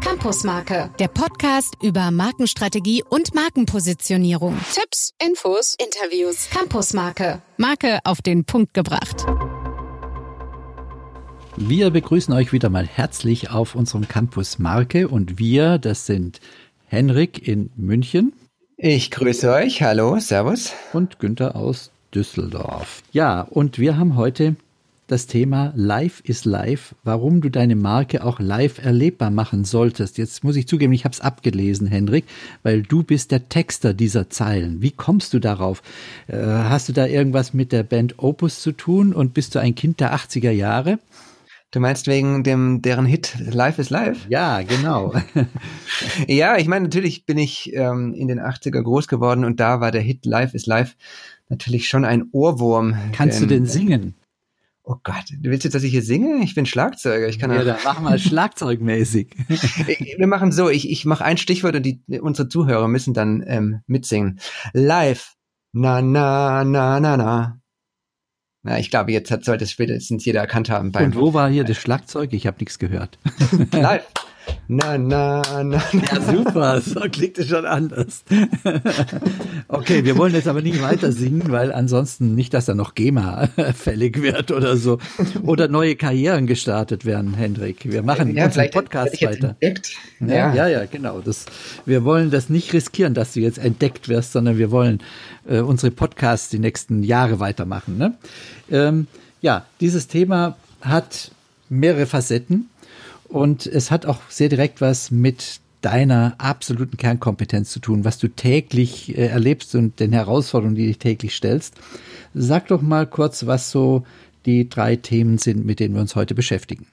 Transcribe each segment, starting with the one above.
Campusmarke, der Podcast über Markenstrategie und Markenpositionierung. Tipps, Infos, Interviews. Campusmarke, Marke auf den Punkt gebracht. Wir begrüßen euch wieder mal herzlich auf unserem Campus Marke und wir, das sind Henrik in München. Ich grüße euch. Hallo, Servus. Und Günther aus Düsseldorf. Ja, und wir haben heute das Thema Live is Live, warum du deine Marke auch live erlebbar machen solltest. Jetzt muss ich zugeben, ich habe es abgelesen, Hendrik, weil du bist der Texter dieser Zeilen. Wie kommst du darauf? Äh, hast du da irgendwas mit der Band Opus zu tun und bist du ein Kind der 80er Jahre? Du meinst wegen dem deren Hit Live is Live? Ja, genau. ja, ich meine, natürlich bin ich ähm, in den 80er groß geworden und da war der Hit Live is Live natürlich schon ein Ohrwurm. Kannst denn, du denn singen? Oh Gott, du willst jetzt, dass ich hier singe? Ich bin Schlagzeuger. Ich kann ja, dann mach mal Schlagzeugmäßig. Wir machen so, ich, ich mache ein Stichwort und die, unsere Zuhörer müssen dann ähm, mitsingen. Live. Na, na, na, na, na. Na, ich glaube, jetzt hat, sollte es spätestens jeder erkannt haben. Und wo war hier das Schlagzeug? Ich habe nichts gehört. Live. Na, na, na, na. Ja, super, so klingt es schon anders. okay, wir wollen jetzt aber nicht weiter singen, weil ansonsten nicht, dass da noch GEMA fällig wird oder so. Oder neue Karrieren gestartet werden, Hendrik. Wir machen ja, unseren Podcast weiter. Ja, ja, ja, genau. Das, wir wollen das nicht riskieren, dass du jetzt entdeckt wirst, sondern wir wollen äh, unsere Podcasts die nächsten Jahre weitermachen. Ne? Ähm, ja, dieses Thema hat mehrere Facetten. Und es hat auch sehr direkt was mit deiner absoluten Kernkompetenz zu tun, was du täglich äh, erlebst und den Herausforderungen, die dich täglich stellst. Sag doch mal kurz, was so die drei Themen sind, mit denen wir uns heute beschäftigen.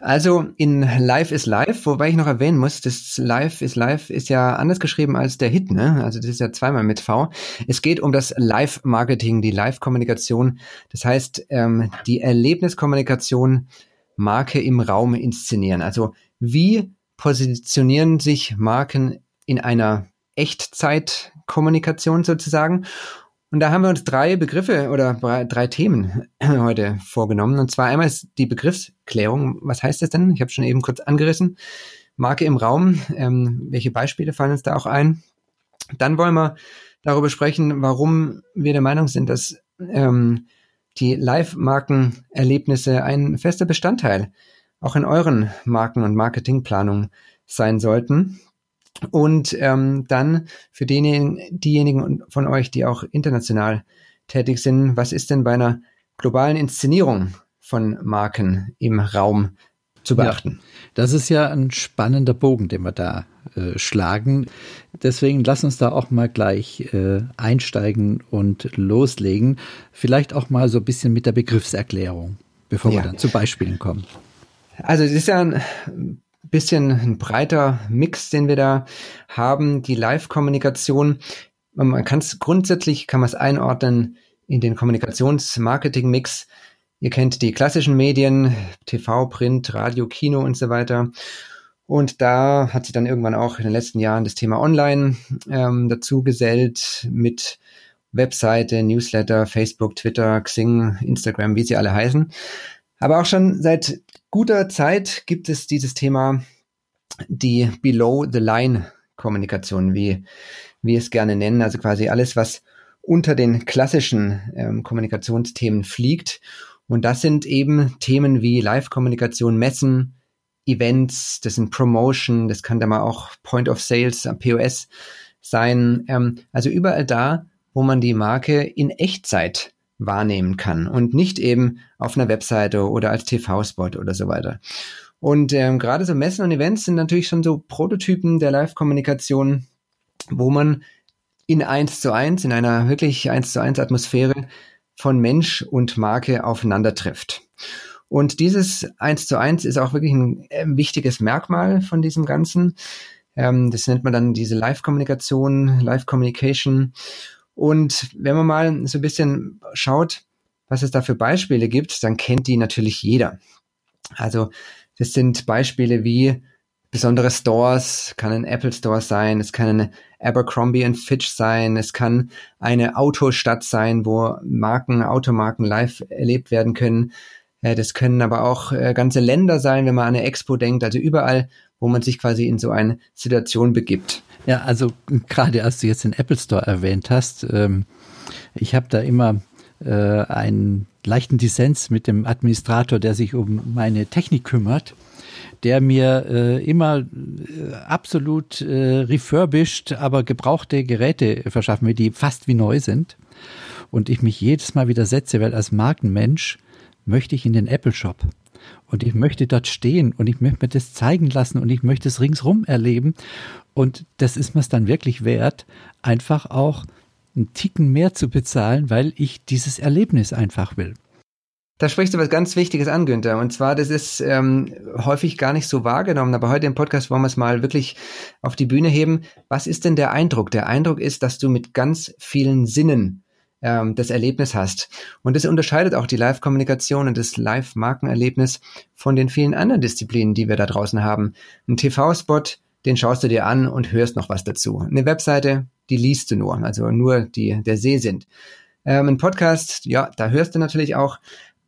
Also in Live is Live, wobei ich noch erwähnen muss, das Live is Live ist ja anders geschrieben als der Hit, ne? Also das ist ja zweimal mit V. Es geht um das Live-Marketing, die Live-Kommunikation. Das heißt, ähm, die Erlebniskommunikation Marke im Raum inszenieren? Also wie positionieren sich Marken in einer Echtzeitkommunikation sozusagen? Und da haben wir uns drei Begriffe oder drei Themen heute vorgenommen. Und zwar einmal ist die Begriffsklärung. Was heißt das denn? Ich habe schon eben kurz angerissen. Marke im Raum. Ähm, welche Beispiele fallen uns da auch ein? Dann wollen wir darüber sprechen, warum wir der Meinung sind, dass ähm, die Live-Markenerlebnisse ein fester Bestandteil auch in euren Marken- und Marketingplanungen sein sollten. Und ähm, dann für denjenigen, diejenigen von euch, die auch international tätig sind, was ist denn bei einer globalen Inszenierung von Marken im Raum zu beachten? Ja, das ist ja ein spannender Bogen, den wir da äh, schlagen. Deswegen lass uns da auch mal gleich äh, einsteigen und loslegen. Vielleicht auch mal so ein bisschen mit der Begriffserklärung, bevor ja. wir dann zu Beispielen kommen. Also es ist ja ein bisschen ein breiter Mix, den wir da haben. Die Live-Kommunikation, man kann es grundsätzlich, kann man es einordnen in den Kommunikations-Marketing-Mix. Ihr kennt die klassischen Medien, TV, Print, Radio, Kino und so weiter. Und da hat sich dann irgendwann auch in den letzten Jahren das Thema Online ähm, dazu gesellt mit Webseite, Newsletter, Facebook, Twitter, Xing, Instagram, wie sie alle heißen. Aber auch schon seit guter Zeit gibt es dieses Thema die Below-the-Line-Kommunikation, wie wir es gerne nennen. Also quasi alles, was unter den klassischen ähm, Kommunikationsthemen fliegt. Und das sind eben Themen wie Live-Kommunikation, Messen, Events, das sind Promotion, das kann da mal auch Point of Sales, POS sein. Ähm, also überall da, wo man die Marke in Echtzeit wahrnehmen kann und nicht eben auf einer Webseite oder als TV-Spot oder so weiter. Und ähm, gerade so Messen und Events sind natürlich schon so Prototypen der Live-Kommunikation, wo man in eins zu eins, in einer wirklich eins zu eins Atmosphäre von Mensch und Marke aufeinander trifft. Und dieses eins zu eins ist auch wirklich ein äh, wichtiges Merkmal von diesem Ganzen. Ähm, das nennt man dann diese Live-Kommunikation, Live-Communication. Und wenn man mal so ein bisschen schaut, was es da für Beispiele gibt, dann kennt die natürlich jeder. Also das sind Beispiele wie besondere Stores, kann ein Apple Store sein, es kann eine Abercrombie Fitch sein, es kann eine Autostadt sein, wo Marken, Automarken live erlebt werden können. Äh, das können aber auch äh, ganze Länder sein, wenn man an eine Expo denkt, also überall, wo man sich quasi in so eine Situation begibt. Ja, also gerade als du jetzt den Apple Store erwähnt hast, ähm, ich habe da immer äh, einen leichten Dissens mit dem Administrator, der sich um meine Technik kümmert der mir äh, immer äh, absolut äh, refurbished, aber gebrauchte Geräte verschaffen will, die fast wie neu sind. Und ich mich jedes Mal wieder setze, weil als Markenmensch möchte ich in den Apple Shop. Und ich möchte dort stehen und ich möchte mir das zeigen lassen und ich möchte es ringsrum erleben. Und das ist mir es dann wirklich wert, einfach auch einen Ticken mehr zu bezahlen, weil ich dieses Erlebnis einfach will. Da sprichst du was ganz Wichtiges an, Günther. Und zwar, das ist ähm, häufig gar nicht so wahrgenommen, aber heute im Podcast wollen wir es mal wirklich auf die Bühne heben. Was ist denn der Eindruck? Der Eindruck ist, dass du mit ganz vielen Sinnen ähm, das Erlebnis hast. Und das unterscheidet auch die Live-Kommunikation und das Live-Markenerlebnis von den vielen anderen Disziplinen, die wir da draußen haben. Ein TV-Spot, den schaust du dir an und hörst noch was dazu. Eine Webseite, die liest du nur, also nur die der Sehsinn. Ähm, ein Podcast, ja, da hörst du natürlich auch,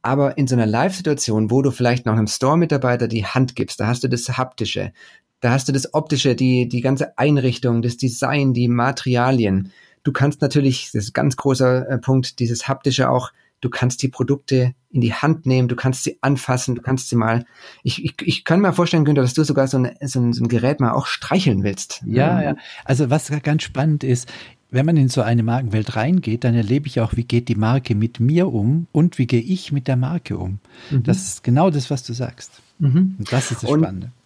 aber in so einer Live-Situation, wo du vielleicht noch einem Store-Mitarbeiter die Hand gibst, da hast du das Haptische, da hast du das Optische, die, die ganze Einrichtung, das Design, die Materialien. Du kannst natürlich, das ist ein ganz großer äh, Punkt, dieses Haptische auch, du kannst die Produkte in die Hand nehmen, du kannst sie anfassen, du kannst sie mal, ich, ich, ich kann mir vorstellen, Günther, dass du sogar so ein, so, ein, so ein Gerät mal auch streicheln willst. Ja, ja. Also was ganz spannend ist, wenn man in so eine Markenwelt reingeht, dann erlebe ich auch, wie geht die Marke mit mir um und wie gehe ich mit der Marke um. Mhm. Das ist genau das, was du sagst. Mhm. Und das ist das Spannende. Und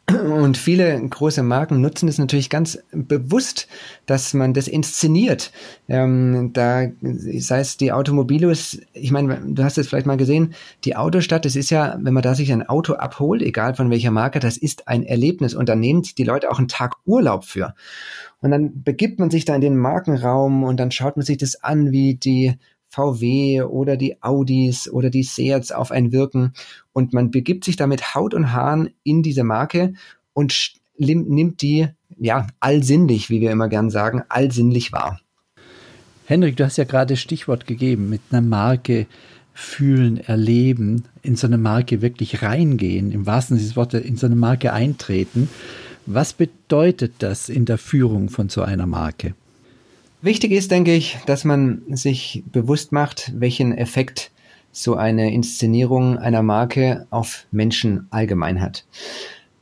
viele große Marken nutzen es natürlich ganz bewusst, dass man das inszeniert. Ähm, da sei es die Automobilos, ich meine, du hast es vielleicht mal gesehen, die Autostadt, das ist ja, wenn man da sich ein Auto abholt, egal von welcher Marke, das ist ein Erlebnis und da nehmen die Leute auch einen Tag Urlaub für. Und dann begibt man sich da in den Markenraum und dann schaut man sich das an, wie die VW oder die Audis oder die Seats auf einen wirken. Und man begibt sich da mit Haut und Haaren in diese Marke und nimmt die, ja, allsinnlich, wie wir immer gern sagen, allsinnlich wahr. Henrik, du hast ja gerade Stichwort gegeben, mit einer Marke fühlen, erleben, in so eine Marke wirklich reingehen, im wahrsten Sinne des Wortes, in so eine Marke eintreten. Was bedeutet das in der Führung von so einer Marke? Wichtig ist, denke ich, dass man sich bewusst macht, welchen Effekt so eine Inszenierung einer Marke auf Menschen allgemein hat.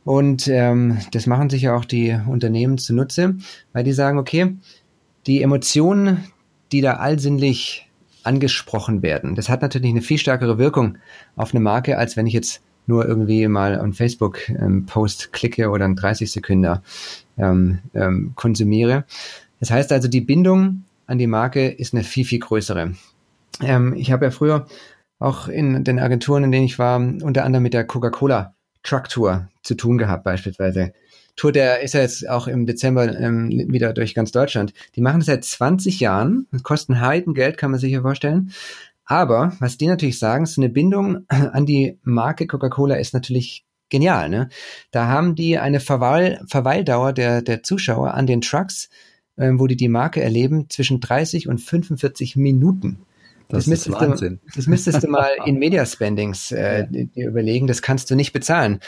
Und ähm, das machen sich ja auch die Unternehmen zunutze, weil die sagen, okay, die Emotionen, die da allsinnlich angesprochen werden, das hat natürlich eine viel stärkere Wirkung auf eine Marke, als wenn ich jetzt nur irgendwie mal einen Facebook-Post ähm, klicke oder einen 30 Sekunden ähm, ähm, konsumiere. Das heißt also, die Bindung an die Marke ist eine viel, viel größere. Ähm, ich habe ja früher auch in den Agenturen, in denen ich war, unter anderem mit der Coca-Cola Truck Tour zu tun gehabt, beispielsweise. Tour, der ist ja jetzt auch im Dezember ähm, wieder durch ganz Deutschland. Die machen das seit 20 Jahren, kosten Heidengeld, kann man sich ja vorstellen. Aber was die natürlich sagen, so eine Bindung an die Marke Coca-Cola ist natürlich genial. Ne? Da haben die eine Verweil Verweildauer der, der Zuschauer an den Trucks, ähm, wo die die Marke erleben, zwischen 30 und 45 Minuten. Das, das ist Wahnsinn. Du, das müsstest du mal in Media Spendings äh, dir überlegen. Das kannst du nicht bezahlen.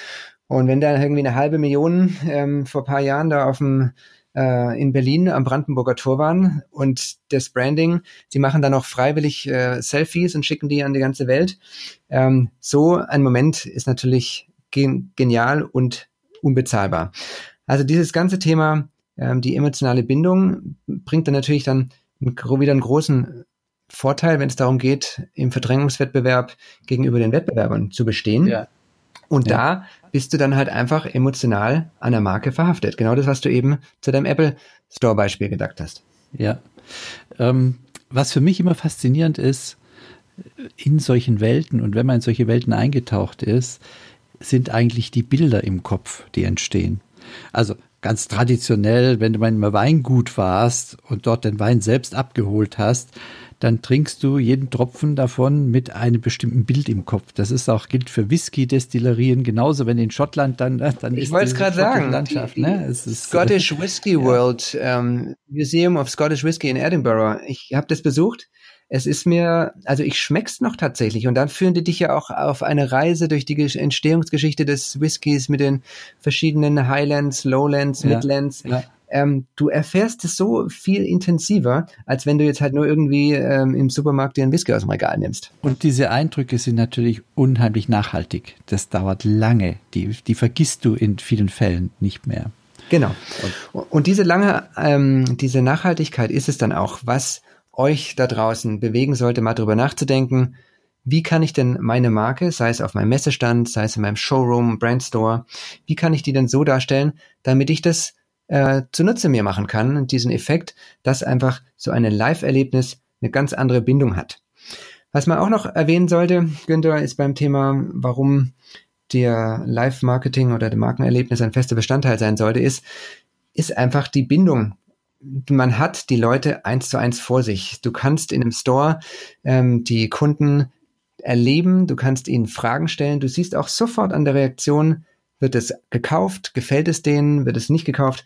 Und wenn da irgendwie eine halbe Million ähm, vor paar Jahren da auf dem äh, in Berlin am Brandenburger Tor waren und das Branding, sie machen dann auch freiwillig äh, Selfies und schicken die an die ganze Welt. Ähm, so ein Moment ist natürlich gen genial und unbezahlbar. Also dieses ganze Thema, ähm, die emotionale Bindung, bringt dann natürlich dann wieder einen großen Vorteil, wenn es darum geht, im Verdrängungswettbewerb gegenüber den Wettbewerbern zu bestehen. Ja. Und ja. da bist du dann halt einfach emotional an der Marke verhaftet. Genau das, was du eben zu deinem Apple Store Beispiel gedacht hast. Ja. Ähm, was für mich immer faszinierend ist, in solchen Welten und wenn man in solche Welten eingetaucht ist, sind eigentlich die Bilder im Kopf, die entstehen. Also ganz traditionell, wenn du mal im Weingut warst und dort den Wein selbst abgeholt hast, dann trinkst du jeden Tropfen davon mit einem bestimmten Bild im Kopf. Das ist auch gilt für Whisky-Destillerien genauso. Wenn in Schottland dann dann ich wollte es gerade sagen, Landschaft, ne? Es ist, Scottish Whisky ja. World ähm, Museum of Scottish Whisky in Edinburgh. Ich habe das besucht. Es ist mir, also ich schmeck's noch tatsächlich. Und dann führen die dich ja auch auf eine Reise durch die Entstehungsgeschichte des Whiskys mit den verschiedenen Highlands, Lowlands, ja, Midlands. Ja. Ähm, du erfährst es so viel intensiver, als wenn du jetzt halt nur irgendwie ähm, im Supermarkt dir einen Whisky aus dem Regal nimmst. Und diese Eindrücke sind natürlich unheimlich nachhaltig. Das dauert lange. Die, die vergisst du in vielen Fällen nicht mehr. Genau. Und, und diese lange, ähm, diese Nachhaltigkeit ist es dann auch, was euch da draußen bewegen sollte, mal drüber nachzudenken, wie kann ich denn meine Marke, sei es auf meinem Messestand, sei es in meinem Showroom, Brandstore, wie kann ich die denn so darstellen, damit ich das äh, zunutze mir machen kann, diesen Effekt, dass einfach so ein Live-Erlebnis eine ganz andere Bindung hat. Was man auch noch erwähnen sollte, Günther, ist beim Thema, warum der Live-Marketing oder der Markenerlebnis ein fester Bestandteil sein sollte, ist, ist einfach die Bindung man hat die Leute eins zu eins vor sich. Du kannst in einem Store ähm, die Kunden erleben, du kannst ihnen Fragen stellen, du siehst auch sofort an der Reaktion, wird es gekauft, gefällt es denen, wird es nicht gekauft.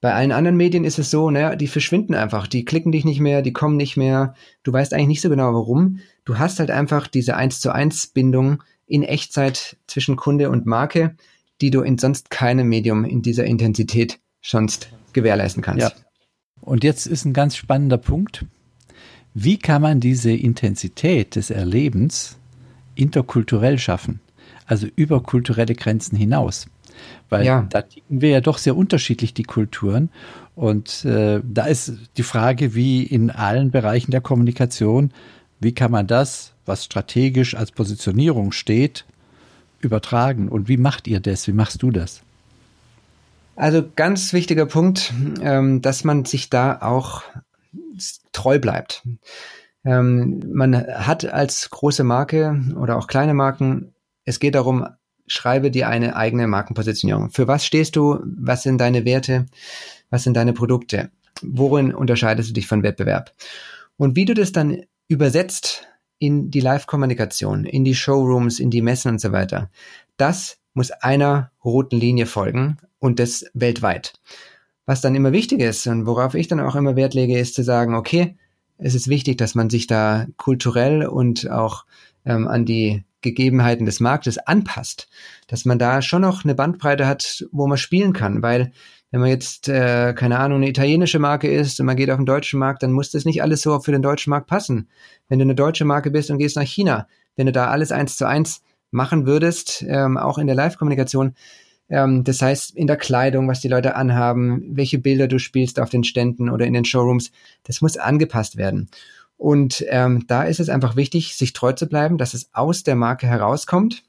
Bei allen anderen Medien ist es so, naja, die verschwinden einfach, die klicken dich nicht mehr, die kommen nicht mehr, du weißt eigentlich nicht so genau warum. Du hast halt einfach diese eins zu eins Bindung in Echtzeit zwischen Kunde und Marke, die du in sonst keinem Medium in dieser Intensität sonst gewährleisten kannst. Ja. Und jetzt ist ein ganz spannender Punkt. Wie kann man diese Intensität des Erlebens interkulturell schaffen? Also über kulturelle Grenzen hinaus. Weil ja. da ticken wir ja doch sehr unterschiedlich, die Kulturen. Und äh, da ist die Frage, wie in allen Bereichen der Kommunikation, wie kann man das, was strategisch als Positionierung steht, übertragen? Und wie macht ihr das? Wie machst du das? Also ganz wichtiger Punkt, ähm, dass man sich da auch treu bleibt. Ähm, man hat als große Marke oder auch kleine Marken, es geht darum, schreibe dir eine eigene Markenpositionierung. Für was stehst du? Was sind deine Werte? Was sind deine Produkte? Worin unterscheidest du dich von Wettbewerb? Und wie du das dann übersetzt in die Live-Kommunikation, in die Showrooms, in die Messen und so weiter, das muss einer roten Linie folgen und das weltweit. Was dann immer wichtig ist und worauf ich dann auch immer Wert lege, ist zu sagen, okay, es ist wichtig, dass man sich da kulturell und auch ähm, an die Gegebenheiten des Marktes anpasst, dass man da schon noch eine Bandbreite hat, wo man spielen kann, weil wenn man jetzt, äh, keine Ahnung, eine italienische Marke ist und man geht auf den deutschen Markt, dann muss das nicht alles so für den deutschen Markt passen. Wenn du eine deutsche Marke bist und gehst nach China, wenn du da alles eins zu eins machen würdest, ähm, auch in der Live-Kommunikation, ähm, das heißt, in der Kleidung, was die Leute anhaben, welche Bilder du spielst auf den Ständen oder in den Showrooms, das muss angepasst werden. Und ähm, da ist es einfach wichtig, sich treu zu bleiben, dass es aus der Marke herauskommt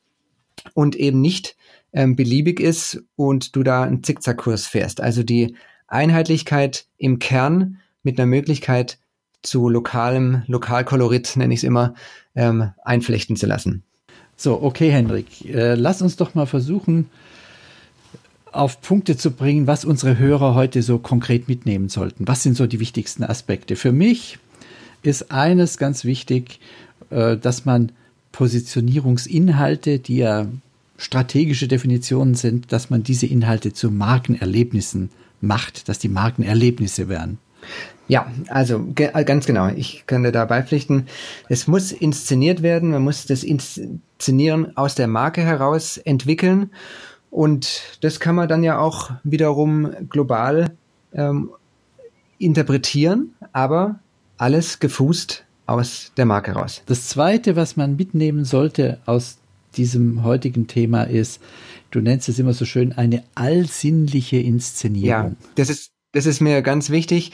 und eben nicht ähm, beliebig ist und du da einen Zickzackkurs fährst. Also die Einheitlichkeit im Kern mit einer Möglichkeit zu lokalem, Lokalkolorit, nenne ich es immer, ähm, einflechten zu lassen. So, okay, Henrik, äh, lass uns doch mal versuchen, auf Punkte zu bringen, was unsere Hörer heute so konkret mitnehmen sollten. Was sind so die wichtigsten Aspekte? Für mich ist eines ganz wichtig, äh, dass man Positionierungsinhalte, die ja strategische Definitionen sind, dass man diese Inhalte zu Markenerlebnissen macht, dass die Markenerlebnisse werden. Ja, also ganz genau. Ich dir da beipflichten. Es muss inszeniert werden. Man muss das Inszenieren aus der Marke heraus entwickeln. Und das kann man dann ja auch wiederum global ähm, interpretieren, aber alles gefußt aus der Marke raus. Das Zweite, was man mitnehmen sollte aus diesem heutigen Thema ist, du nennst es immer so schön, eine allsinnliche Inszenierung. Ja, das ist, das ist mir ganz wichtig.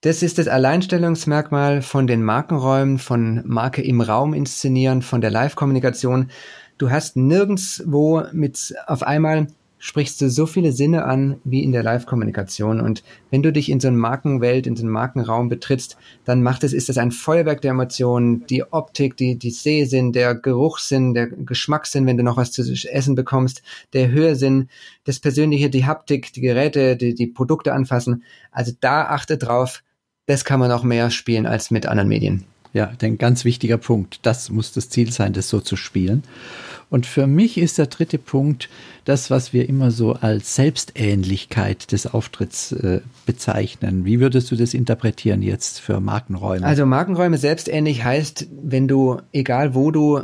Das ist das Alleinstellungsmerkmal von den Markenräumen, von Marke im Raum inszenieren, von der Live-Kommunikation du hast nirgendswo mit auf einmal sprichst du so viele Sinne an wie in der Live-Kommunikation. Und wenn du dich in so eine Markenwelt, in so einen Markenraum betrittst, dann macht es, ist das ein Feuerwerk der Emotionen, die Optik, die, die Sehsinn, der Geruchssinn, der Geschmackssinn, wenn du noch was zu essen bekommst, der Hörsinn, das Persönliche, die Haptik, die Geräte, die, die Produkte anfassen. Also da achte drauf, das kann man auch mehr spielen als mit anderen Medien. Ja, ein ganz wichtiger Punkt. Das muss das Ziel sein, das so zu spielen. Und für mich ist der dritte Punkt das, was wir immer so als Selbstähnlichkeit des Auftritts äh, bezeichnen. Wie würdest du das interpretieren jetzt für Markenräume? Also Markenräume selbstähnlich heißt, wenn du, egal wo du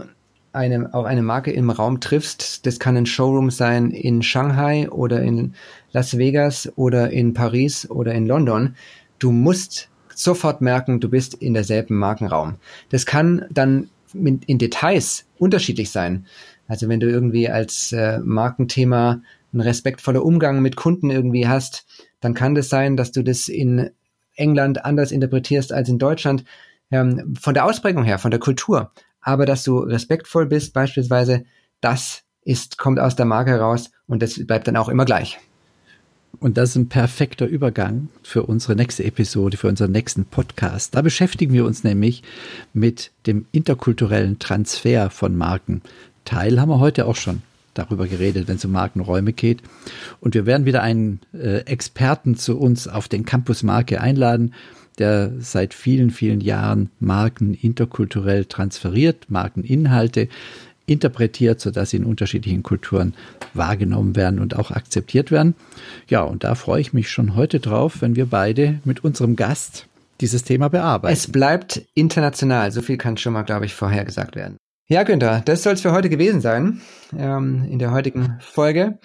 eine, auf eine Marke im Raum triffst, das kann ein Showroom sein in Shanghai oder in Las Vegas oder in Paris oder in London, du musst sofort merken, du bist in derselben Markenraum. Das kann dann in Details unterschiedlich sein. Also wenn du irgendwie als äh, Markenthema ein respektvoller Umgang mit Kunden irgendwie hast, dann kann das sein, dass du das in England anders interpretierst als in Deutschland. Ähm, von der Ausprägung her, von der Kultur. Aber dass du respektvoll bist, beispielsweise, das ist, kommt aus der Marke heraus und das bleibt dann auch immer gleich. Und das ist ein perfekter Übergang für unsere nächste Episode, für unseren nächsten Podcast. Da beschäftigen wir uns nämlich mit dem interkulturellen Transfer von Marken. Teil haben wir heute auch schon darüber geredet, wenn es um Markenräume geht. Und wir werden wieder einen äh, Experten zu uns auf den Campus Marke einladen, der seit vielen, vielen Jahren Marken interkulturell transferiert, Markeninhalte interpretiert, sodass sie in unterschiedlichen Kulturen wahrgenommen werden und auch akzeptiert werden. Ja, und da freue ich mich schon heute drauf, wenn wir beide mit unserem Gast dieses Thema bearbeiten. Es bleibt international, so viel kann schon mal, glaube ich, vorhergesagt werden. Ja, Günther, das soll es für heute gewesen sein, ähm, in der heutigen Folge.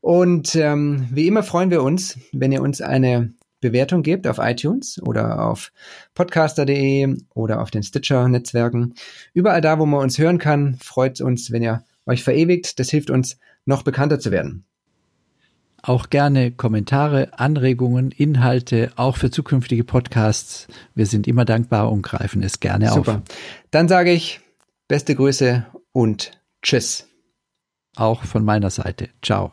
Und ähm, wie immer freuen wir uns, wenn ihr uns eine Bewertung gebt auf iTunes oder auf podcaster.de oder auf den Stitcher-Netzwerken. Überall da, wo man uns hören kann, freut es uns, wenn ihr euch verewigt. Das hilft uns, noch bekannter zu werden. Auch gerne Kommentare, Anregungen, Inhalte, auch für zukünftige Podcasts. Wir sind immer dankbar und greifen es gerne Super. auf. Super. Dann sage ich Beste Grüße und Tschüss. Auch von meiner Seite. Ciao.